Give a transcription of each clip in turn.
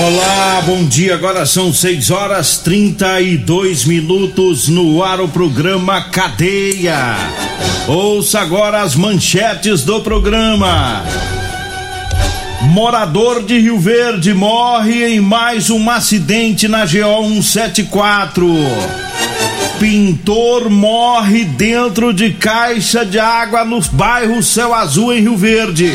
Olá, bom dia. Agora são 6 horas 32 minutos no ar o programa Cadeia. Ouça agora as manchetes do programa. Morador de Rio Verde morre em mais um acidente na GO 174. Pintor morre dentro de caixa de água no bairro Céu Azul em Rio Verde.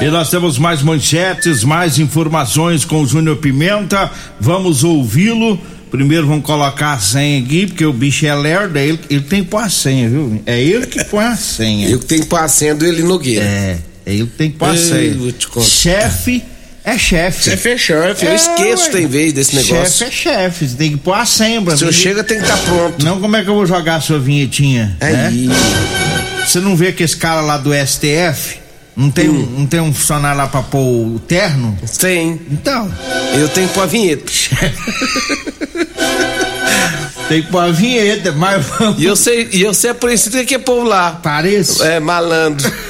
E nós temos mais manchetes, mais informações com o Júnior Pimenta. Vamos ouvi-lo. Primeiro vamos colocar a senha aqui, porque o bicho é lerdo, ele, ele tem que pôr a senha, viu? É ele que põe a senha. Eu que tenho que pôr a senha do ele Nogueira. É, é ele que tem que pôr a senha. Chefe é chefe. Chefe é chefe, eu É, esqueço ué. tem vez desse negócio. Chefe é chefe, você tem que pôr a senha Se eu chega, tem que estar pronto. Não, como é que eu vou jogar a sua vinhetinha? né? Aí, Você não vê que esse cara lá do STF não tem, Hum. um, não tem um funcionário lá pra pôr o terno? tem. Então, Eu tenho que pôr a vinheta. tem que pôr a vinheta, mas vamos. E eu sei, e eu sei a polícia que é povo lá. Pareço. É malandro.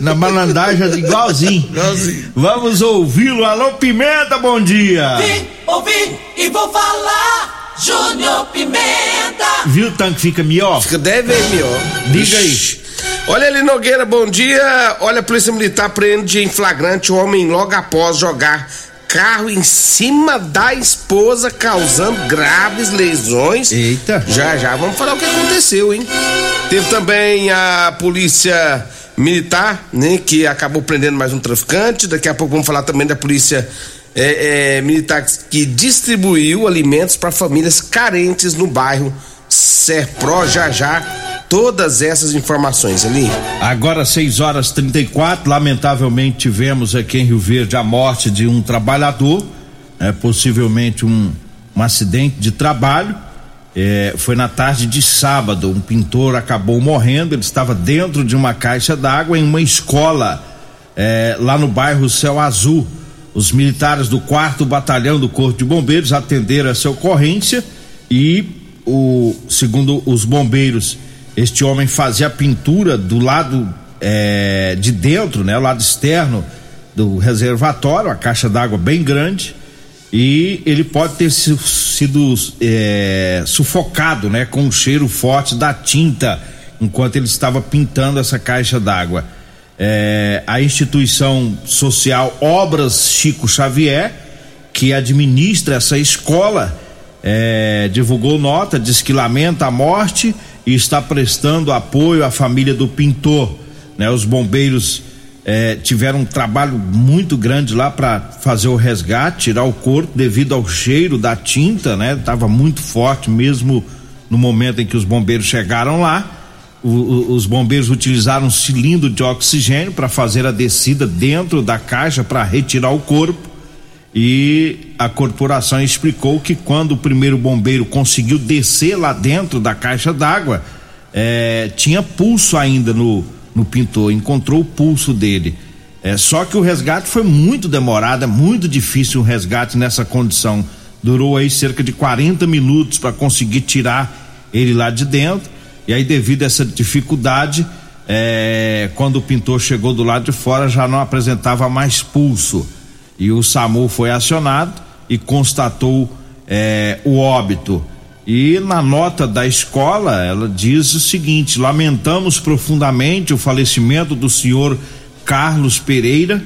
Na malandragem igualzinho. Igualzinho. Vamos ouvi-lo. Alô, Pimenta, bom dia. Vim, ouvi e vou falar. Júnior Pimenta. Viu o tanque fica melhor? Fica 10 vezes melhor. Diga aí. Olha ali, Nogueira, bom dia. Olha, a Polícia Militar prende em flagrante o homem logo após jogar carro em cima da esposa, causando graves lesões. Eita. Já, já, vamos falar o que aconteceu, hein? Teve também a Polícia Militar, né, que acabou prendendo mais um traficante. Daqui a pouco vamos falar também da Polícia é, é, Militar que distribuiu alimentos para famílias carentes no bairro Serpro. Já, já, todas essas informações ali. Agora 6 horas 34, lamentavelmente tivemos aqui em Rio Verde a morte de um trabalhador, é, possivelmente um, um acidente de trabalho. É, foi na tarde de sábado, um pintor acabou morrendo, ele estava dentro de uma caixa d'água em uma escola é, lá no bairro Céu Azul. Os militares do 4 Batalhão do Corpo de Bombeiros atenderam essa ocorrência e o segundo os bombeiros, este homem fazia a pintura do lado é, de dentro, né, o lado externo do reservatório, a caixa d'água bem grande, e ele pode ter si- sido é, sufocado, né, com o cheiro forte da tinta enquanto ele estava pintando essa caixa d'água. É, a instituição social Obras Chico Xavier, que administra essa escola, é, divulgou nota, diz que lamenta a morte e está prestando apoio à família do pintor. Né? Os bombeiros é, tiveram um trabalho muito grande lá para fazer o resgate, tirar o corpo devido ao cheiro da tinta, né? Tava muito forte mesmo no momento em que os bombeiros chegaram lá. O- o- os bombeiros utilizaram um cilindro de oxigênio para fazer a descida dentro da caixa para retirar o corpo. E a corporação explicou que quando o primeiro bombeiro conseguiu descer lá dentro da caixa d'água, eh, tinha pulso ainda no, no pintor, encontrou o pulso dele. É, só que o resgate foi muito demorado, é muito difícil um resgate nessa condição. Durou aí cerca de 40 minutos para conseguir tirar ele lá de dentro. E aí, devido a essa dificuldade, é, quando o pintor chegou do lado de fora, já não apresentava mais pulso. E o SAMU foi acionado, e constatou é, o óbito. E na nota da escola, ela diz o seguinte: lamentamos profundamente o falecimento do senhor Carlos Pereira.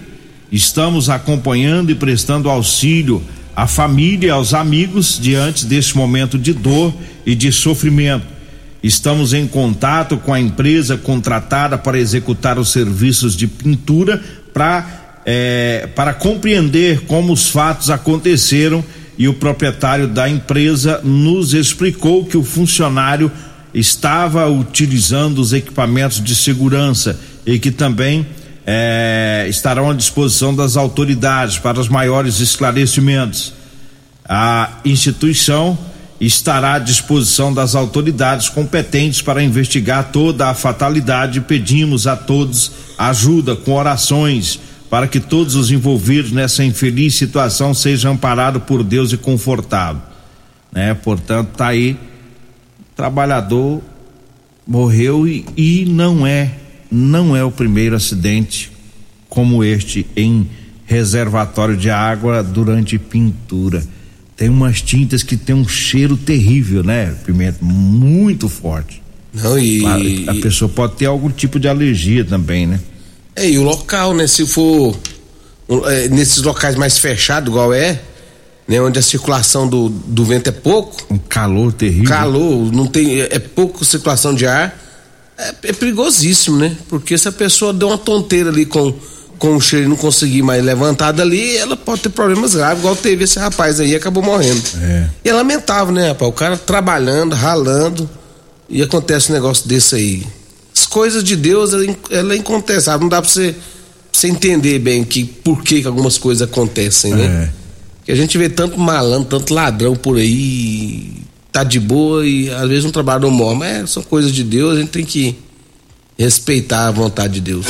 Estamos acompanhando e prestando auxílio à família e aos amigos diante deste momento de dor e de sofrimento. Estamos em contato com a empresa contratada para executar os serviços de pintura pra, é, para compreender como os fatos aconteceram e o proprietário da empresa nos explicou que o funcionário estava utilizando os equipamentos de segurança e que também é, estarão à disposição das autoridades para os maiores esclarecimentos. A instituição estará à disposição das autoridades competentes para investigar toda a fatalidade. Pedimos a todos ajuda com orações para que todos os envolvidos nessa infeliz situação sejam amparados por Deus e confortados. Né? Portanto, tá aí, trabalhador morreu e, e não é, não é o primeiro acidente como este em reservatório de água durante pintura. Tem umas tintas que tem um cheiro terrível, né, Pimenta? Muito forte. Não, e. A, a pessoa pode ter algum tipo de alergia também, né? É, e o local, né? Se for é, nesses locais mais fechados, igual é, né? Onde a circulação do, do vento é pouco. Um calor terrível. Calor, não tem. É, é pouco circulação de ar. É, é, perigosíssimo, né? Porque se a pessoa deu uma tonteira ali com, com o cheiro e não conseguir mais levantar dali, ela pode ter problemas graves, igual teve esse rapaz aí acabou morrendo. É. E é lamentável, né, rapaz? O cara trabalhando, ralando, e acontece um negócio desse aí as coisas de Deus, ela, ela é incontestável. Não dá pra você, você entender bem que por que, que algumas coisas acontecem, né? É. Que a gente vê tanto malandro, tanto ladrão por aí, tá de boa e às vezes um trabalho não morre. Mas são coisas de Deus, a gente tem que respeitar a vontade de Deus.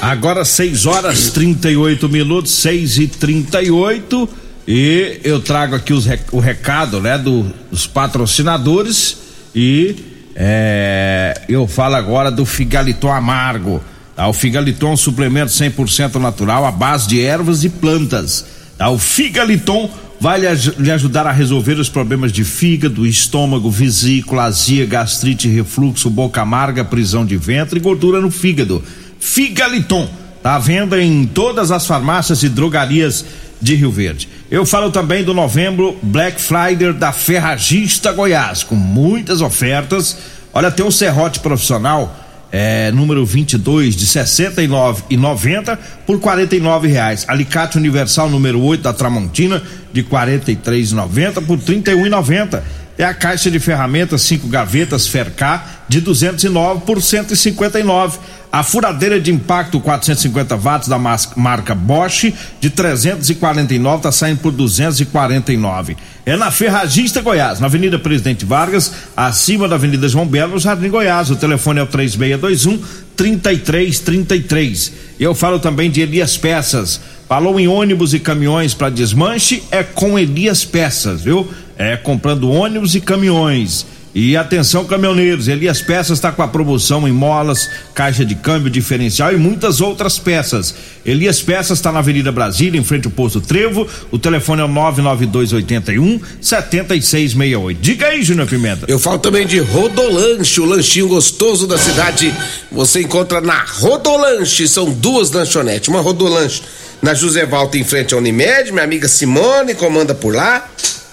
Agora 6 horas 38 minutos, 6 e 38 e eu trago aqui os, o recado, né, do, dos patrocinadores e é, eu falo agora do Figaliton Amargo. Tá? O Figaliton é um suplemento 100% natural à base de ervas e plantas. Tá? O Figaliton vai lhe, ajudar a resolver os problemas de fígado, estômago, vesícula, azia, gastrite, refluxo, boca amarga, prisão de ventre e gordura no fígado. Figaliton, tá à venda em todas as farmácias e drogarias de Rio Verde. Eu falo também do novembro Black Friday da Ferragista Goiás, com muitas ofertas. Olha, tem um serrote profissional é, número 22 de 69 e 90 por 49 reais. Alicate universal número 8 da Tramontina de 43,90 por 31,90. É a caixa de ferramentas cinco gavetas Fercar de 209 por 159 a furadeira de impacto 450 watts da marca Bosch de 349 está saindo por 249. É na Ferragista Goiás, na Avenida Presidente Vargas, acima da Avenida João Belo, no Jardim Goiás. O telefone é o 3621 3333. E eu falo também de Elias Peças. Falou em ônibus e caminhões para desmanche, é com Elias Peças, viu? É comprando ônibus e caminhões e atenção, caminhoneiros, Elias Peças está com a promoção em molas, caixa de câmbio diferencial e muitas outras peças. Elias Peças está na Avenida Brasília, em frente ao posto Trevo. O telefone é o 99281 7668. Diga aí, Júnior Pimenta. Eu falo também de Rodolanche, o lanchinho gostoso da cidade. Você encontra na Rodolanche. São duas lanchonetes. Uma Rodolanche na José Valta, em frente à Unimed. Minha amiga Simone comanda por lá.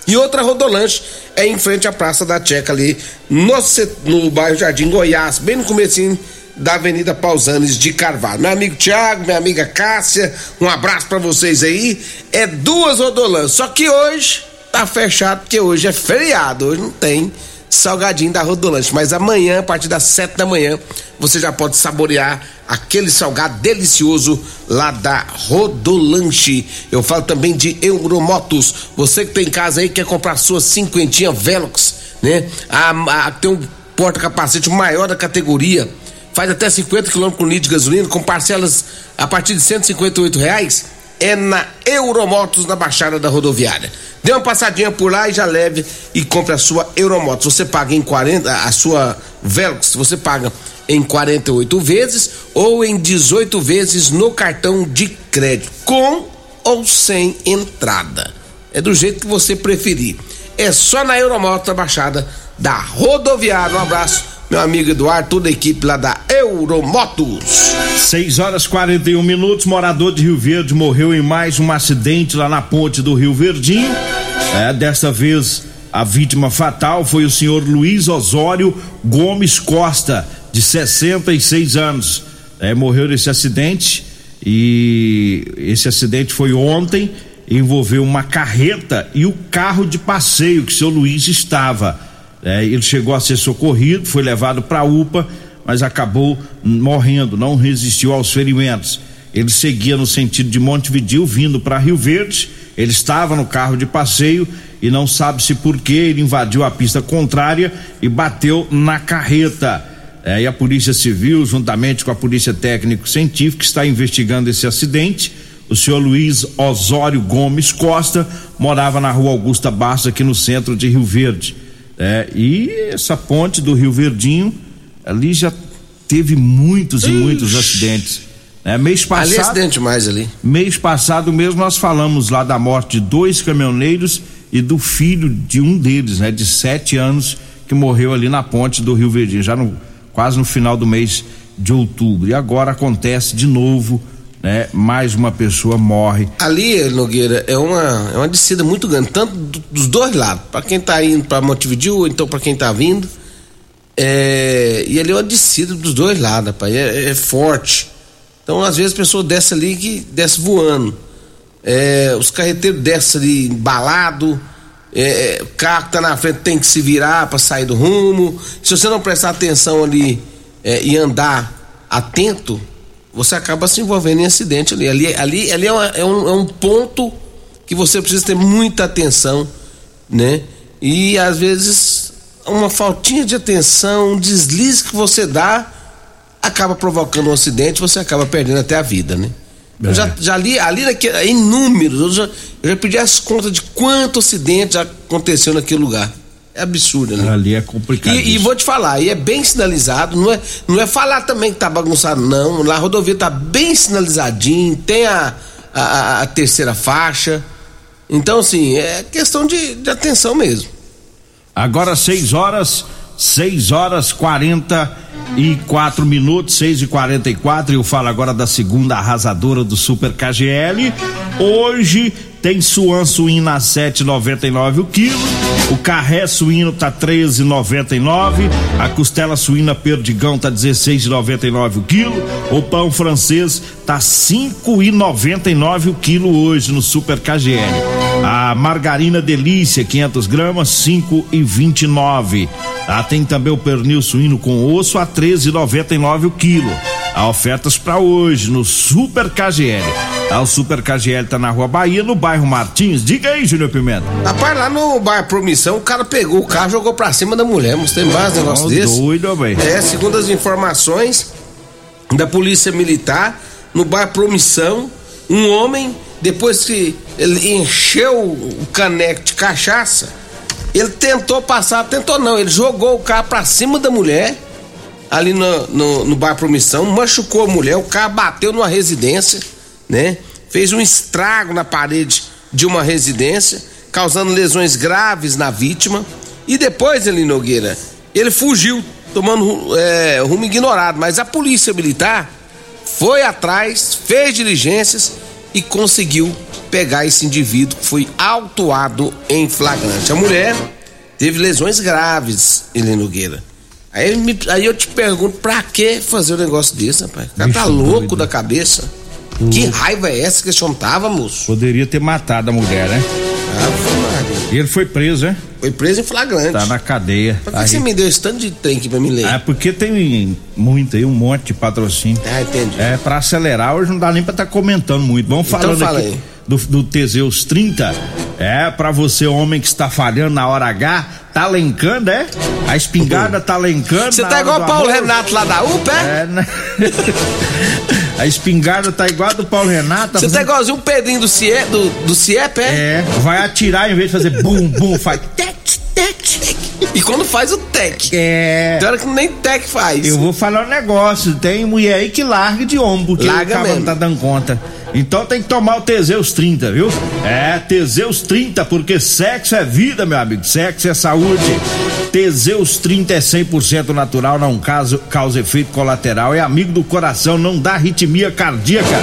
E outra rodolanche é em frente à Praça da Checa ali no, no bairro Jardim Goiás, bem no comecinho da Avenida Pausanes de Carvalho. Meu amigo Tiago, minha amiga Cássia, um abraço para vocês aí. É duas rodolanches, só que hoje tá fechado porque hoje é feriado, hoje não tem salgadinho da Rodolanche. Mas amanhã, a partir das sete da manhã, você já pode saborear aquele salgado delicioso lá da Rodolanche. Eu falo também de Euromotos. Você que tem em casa aí quer comprar sua cinquentinha Velox, né? A, a, tem um porta-capacete maior da categoria. Faz até 50 km com litro de gasolina, com parcelas a partir de 158 reais é na Euromotos, na Baixada da Rodoviária. Dê uma passadinha por lá e já leve e compre a sua Euromotos. Você paga em 40, a sua Velox, você paga em 48 vezes ou em 18 vezes no cartão de crédito, com ou sem entrada. é do jeito que você preferir. É só na Euromotos, na Baixada da Rodoviária. Um abraço, meu amigo Eduardo, toda a equipe lá da Euromotos. 6 horas 41 minutos. Morador de Rio Verde morreu em mais um acidente lá na ponte do Rio Verdinho. É, desta vez a vítima fatal foi o senhor Luiz Osório Gomes Costa, de 66 anos. É, morreu nesse acidente e esse acidente foi ontem. Envolveu uma carreta e o carro de passeio que o seu Luiz estava. É, ele chegou a ser socorrido, foi levado para a UPA, mas acabou morrendo, não resistiu aos ferimentos. Ele seguia no sentido de Montevidil, vindo para Rio Verde. Ele estava no carro de passeio e não sabe-se por que ele invadiu a pista contrária e bateu na carreta. É, e a Polícia Civil, juntamente com a Polícia Técnico-Científica, está investigando esse acidente. O senhor Luiz Osório Gomes Costa morava na rua Augusta Bastos, aqui no centro de Rio Verde. É, e essa ponte do Rio Verdinho, ali já teve muitos e muitos acidentes. É, mês passado. Ali é acidente mais ali. Mês passado mesmo nós falamos lá da morte de dois caminhoneiros e do filho de um deles, né, de sete anos, que morreu ali na ponte do Rio Verdinho, já no, quase no final do mês de outubro. E agora acontece de novo, né? Mais uma pessoa morre. Ali, Nogueira, é uma, é uma descida muito grande, tanto do, dos dois lados, para quem tá indo para Montevideo, ou então para quem tá vindo. É, e ali é uma descida dos dois lados, rapaz, é, é forte. Então, às vezes, a pessoa desce ali que desce voando. É, os carreteiros descem ali embalado. É, o carro que tá na frente tem que se virar para sair do rumo. Se você não prestar atenção ali é, e andar atento, você acaba se envolvendo em acidente ali. Ali, ali, ali é, uma, é, um, é um ponto que você precisa ter muita atenção, né? E às vezes uma faltinha de atenção, um deslize que você dá, acaba provocando um acidente, você acaba perdendo até a vida, né? É. Eu já, já li ali naquele, em números, eu já, eu já pedi as contas de quanto acidente já aconteceu naquele lugar. É absurdo, né? Ali é complicado. E, e vou te falar, e é bem sinalizado, não é, não é falar também que tá bagunçado, não. Lá a rodovia tá bem sinalizadinho, tem a, a, a terceira faixa. Então, assim, é questão de, de atenção mesmo. Agora 6 horas, 6 horas 44 minutos, 6 e 44 Eu falo agora da segunda arrasadora do Super KGL. Hoje tem suan suína a 7,99 o quilo. O carré suíno tá 13,99. A costela suína perdigão tá 16,99 o quilo. O pão francês tá 5,99 o quilo hoje no Super KGL. A margarina delícia 500 gramas 5,29. Ah, tem também o pernil suíno com osso a 13,99 o quilo. Há ofertas para hoje no Super KGL. Ah, o Super KGL tá na Rua Bahia, no bairro Martins. Diga aí, Júnior Pimenta. Rapaz, lá no bairro Promissão, o cara pegou o carro e jogou pra cima da mulher. Mas tem mais negócio desse? doido, velho. É, segundo as informações da Polícia Militar, no bairro Promissão, um homem, depois que ele encheu o caneco de cachaça, ele tentou passar, tentou não, ele jogou o carro pra cima da mulher, ali no, no, no bairro Promissão, machucou a mulher, o carro bateu numa residência, né? Fez um estrago na parede de uma residência, causando lesões graves na vítima. E depois, ele Nogueira, ele fugiu, tomando é, rumo ignorado. Mas a polícia militar foi atrás, fez diligências e conseguiu pegar esse indivíduo que foi autuado em flagrante. A mulher teve lesões graves, ele Nogueira. Aí, me- aí eu te pergunto, pra que fazer um negócio desse, rapaz? O cara tá louco doido. da cabeça. Que raiva é essa que esse homem tava, moço? Poderia ter matado a mulher, né? E ele foi preso, né? Foi preso em flagrante. Tá na cadeia. Por que Tá você me deu esse tanto de trem aqui pra me ler? É porque tem muito aí, um monte de patrocínio. Ah, entendi. É, pra acelerar, hoje não dá nem pra estar comentando muito. Vamos Então falando fala aqui aí. Do, do Teseus 30. É, pra você, homem que está falhando na hora H, tá lencando, é? A espingarda tá lencando. Você tá igual o Paulo amor. Renato lá da UPA, é? É, né? A espingarda tá igual a do Paulo Renato. Você tá fazendo- igualzinho o Pedrinho do, CIE, do, do CIEP, é? É, vai atirar em vez de fazer bum, bum, faz tec, tec. E quando faz o TEC. É. Tem hora que nem TEC faz. Eu vou falar um negócio, tem mulher aí que larga de ombro, porque Larga o cara não tá dando conta. Então tem que tomar o Teseus 30, viu? É, Teseus 30, porque sexo é vida, meu amigo. Sexo é saúde. Teseus 30 é 100% natural, não causa, causa efeito colateral, é amigo do coração, não dá arritmia cardíaca.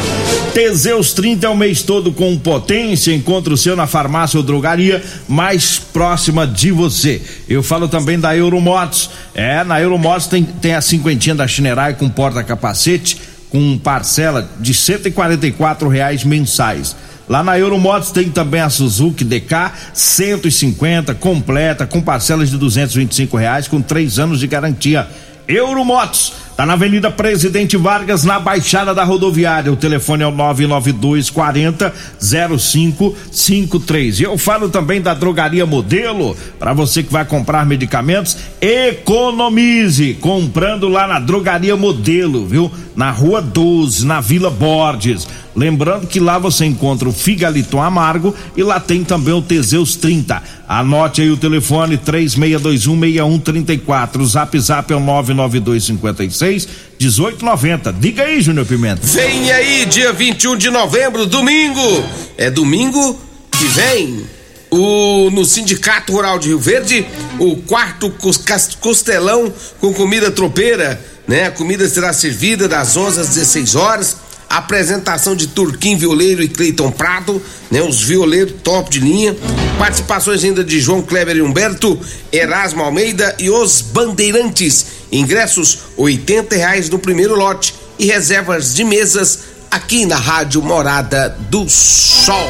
Teseus 30 é o mês todo com potência. Encontre o seu na farmácia ou drogaria mais próxima de você. Eu falo também da Euromotos. É, na Euromotos tem, tem a cinquentinha da Chinerai com porta-capacete com parcela de R$ reais mensais. Lá na Euromotos tem também a Suzuki DK 150 completa com parcelas de R$ reais com três anos de garantia. Euromotos, tá na Avenida Presidente Vargas, na Baixada da Rodoviária. O telefone é o 992 40 0553. E eu falo também da Drogaria Modelo, para você que vai comprar medicamentos, economize comprando lá na Drogaria Modelo, viu? Na Rua 12, na Vila Borges. Lembrando que lá você encontra o Figaliton Amargo e lá tem também o Teseus 30. Anote aí o telefone 36216134. O zap zap é o 99256 1890. Diga aí, Júnior Pimenta. Vem aí, dia 21 de novembro, domingo. É domingo que vem. O, no Sindicato Rural de Rio Verde, o quarto costelão com comida tropeira, né? A comida será servida das 11 às 16 horas apresentação de Turquim Violeiro e Cleiton Prado, né? Os violeiros top de linha. Participações ainda de João Kleber e Humberto, Erasmo Almeida e os Bandeirantes. Ingressos oitenta reais no primeiro lote e reservas de mesas aqui na Rádio Morada do Sol.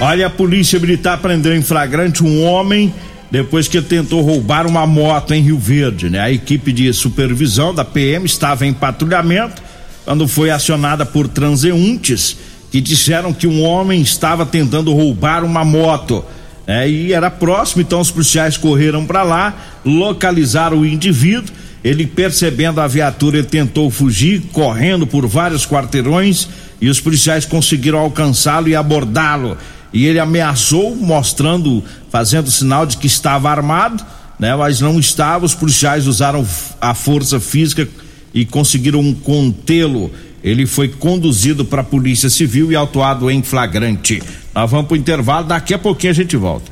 Olha, a polícia militar prendeu em flagrante um homem depois que tentou roubar uma moto em Rio Verde, né? A equipe de supervisão da PM estava em patrulhamento quando foi acionada por transeuntes que disseram que um homem estava tentando roubar uma moto. É, e era próximo, então os policiais correram para lá, localizaram o indivíduo. Ele, percebendo a viatura, ele tentou fugir, correndo por vários quarteirões, e os policiais conseguiram alcançá-lo e abordá-lo. E ele ameaçou, mostrando, fazendo sinal de que estava armado, né? Mas não estava. Os policiais usaram a força física e conseguiram contê-lo. Ele foi conduzido para a Polícia Civil e autuado em flagrante. Nós vamos para o intervalo, daqui a pouquinho a gente volta.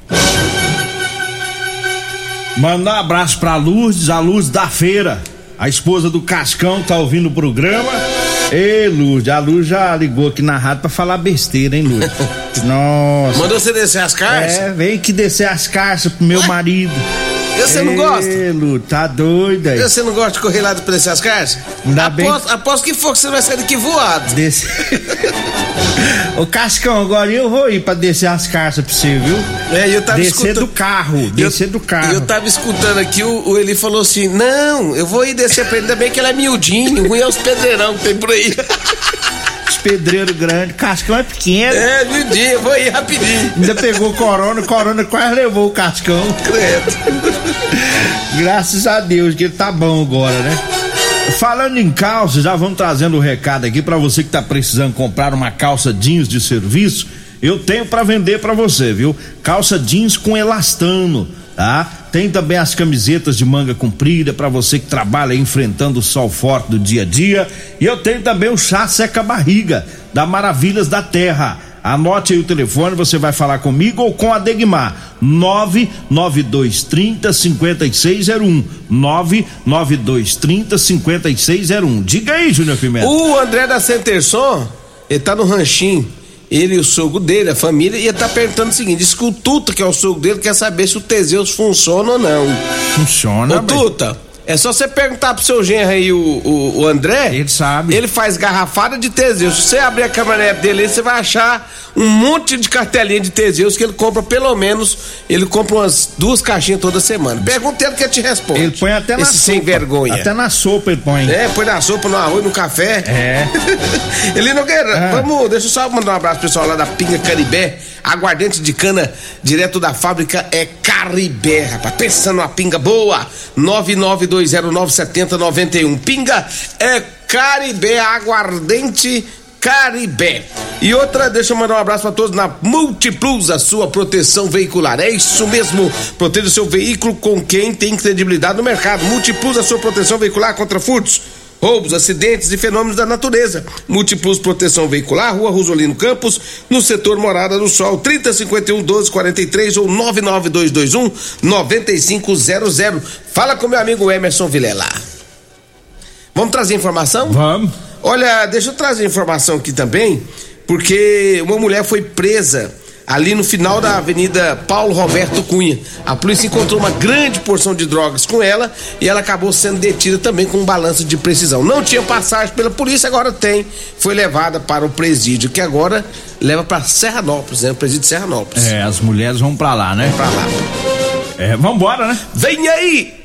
Mandar um abraço para a Luz, a Luz da Feira. A esposa do Cascão tá ouvindo o programa. Ei, Luz, a Luz já ligou aqui na rádio pra falar besteira, hein, Luz? Nossa. Mandou você descer as carças? É, vem que descer as carças pro meu marido. Você não gosta? Lu, tá doido aí. Você não gosta de correr lá descer as cartas? Ainda aposto, bem. Aposto que for que você vai sair daqui voado. Desse... Ô Cascão, agora eu vou ir pra descer as cartas pra você, viu? É, eu tava descer escutando... do carro, descer do carro. Eu tava escutando aqui, o, o Eli falou assim: não, eu vou ir descer pra ele, ainda bem que ele é miudinho, ruim é os pedreirão que tem por aí. Os pedreiros grandes, Cascão é pequeno. É, miudinho, eu vou ir rapidinho. Ainda pegou corona, corona quase levou o Cascão. Credo. Graças a Deus que ele tá bom agora, né? Falando em calça, já vamos trazendo o um recado aqui para você que tá precisando comprar uma calça jeans de serviço. Eu tenho para vender para você, viu? Calça jeans com elastano, tá? Tem também as camisetas de manga comprida para você que trabalha enfrentando o sol forte do dia a dia. E eu tenho também o chá seca barriga da Maravilhas da Terra Anote aí o telefone, você vai falar comigo ou com a Degmar. 99230 5601. 99230 5601. Diga aí, Júnior Pimenta. O André da Centerson, ele tá no ranchinho. Ele e o sogro dele, a família, ia tá perguntando o seguinte: diz que o Tuta, que é o sogro dele, quer saber se o Teseus funciona ou não. Funciona, Ô, Tuta, é só você perguntar pro seu genro aí, o, o, o, André. Ele sabe. Ele faz garrafada de Teseus. Se você abrir a caminhonete dele, você vai achar um monte de cartelinha de Teseus que ele compra pelo menos. Ele compra umas duas caixinhas toda semana. Pergunta ele que ele te responde. Ele põe até na Esse sopa. sem vergonha. Até na sopa ele põe. É, põe na sopa, no arroz, no café. É. ele não quer. Ah. Vamos, deixa eu só mandar um abraço pro pessoal lá da Pinga Caribé. Aguardente de cana direto da fábrica é Caribé, rapaz. Pensando numa pinga boa. 992097091. Pinga é Caribé, aguardente Caribé. E outra, deixa eu mandar um abraço para todos na Multiplus, a sua proteção veicular. É isso mesmo, proteja o seu veículo com quem tem credibilidade no mercado. Multiplus, a sua proteção veicular contra furtos roubos, acidentes e fenômenos da natureza. Múltiplos Proteção Veicular, Rua Rosolino Campos, no setor Morada do Sol, 3051 1243 ou 99221 9500. Fala com meu amigo Emerson Vilela. Vamos trazer informação? Vamos. Olha, deixa eu trazer informação aqui também, porque uma mulher foi presa ali no final da Avenida Paulo Roberto Cunha. A polícia encontrou uma grande porção de drogas com ela e ela acabou sendo detida também com um balanço de precisão. Não tinha passagem pela polícia, agora tem. Foi levada para o presídio, que agora leva para Serranópolis, né? O presídio de Serranópolis. É, as mulheres vão pra lá, né? Pra lá. É, vambora, né? Vem aí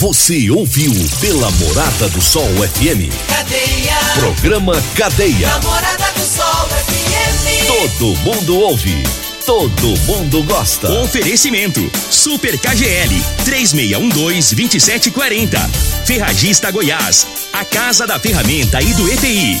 Você ouviu pela Morada do Sol FM. Cadeia. Programa Cadeia. Namorada do Sol FM. Todo mundo ouve. Todo mundo gosta. Oferecimento: Super KGL 3612-2740. Ferragista Goiás. A Casa da Ferramenta e do EPI.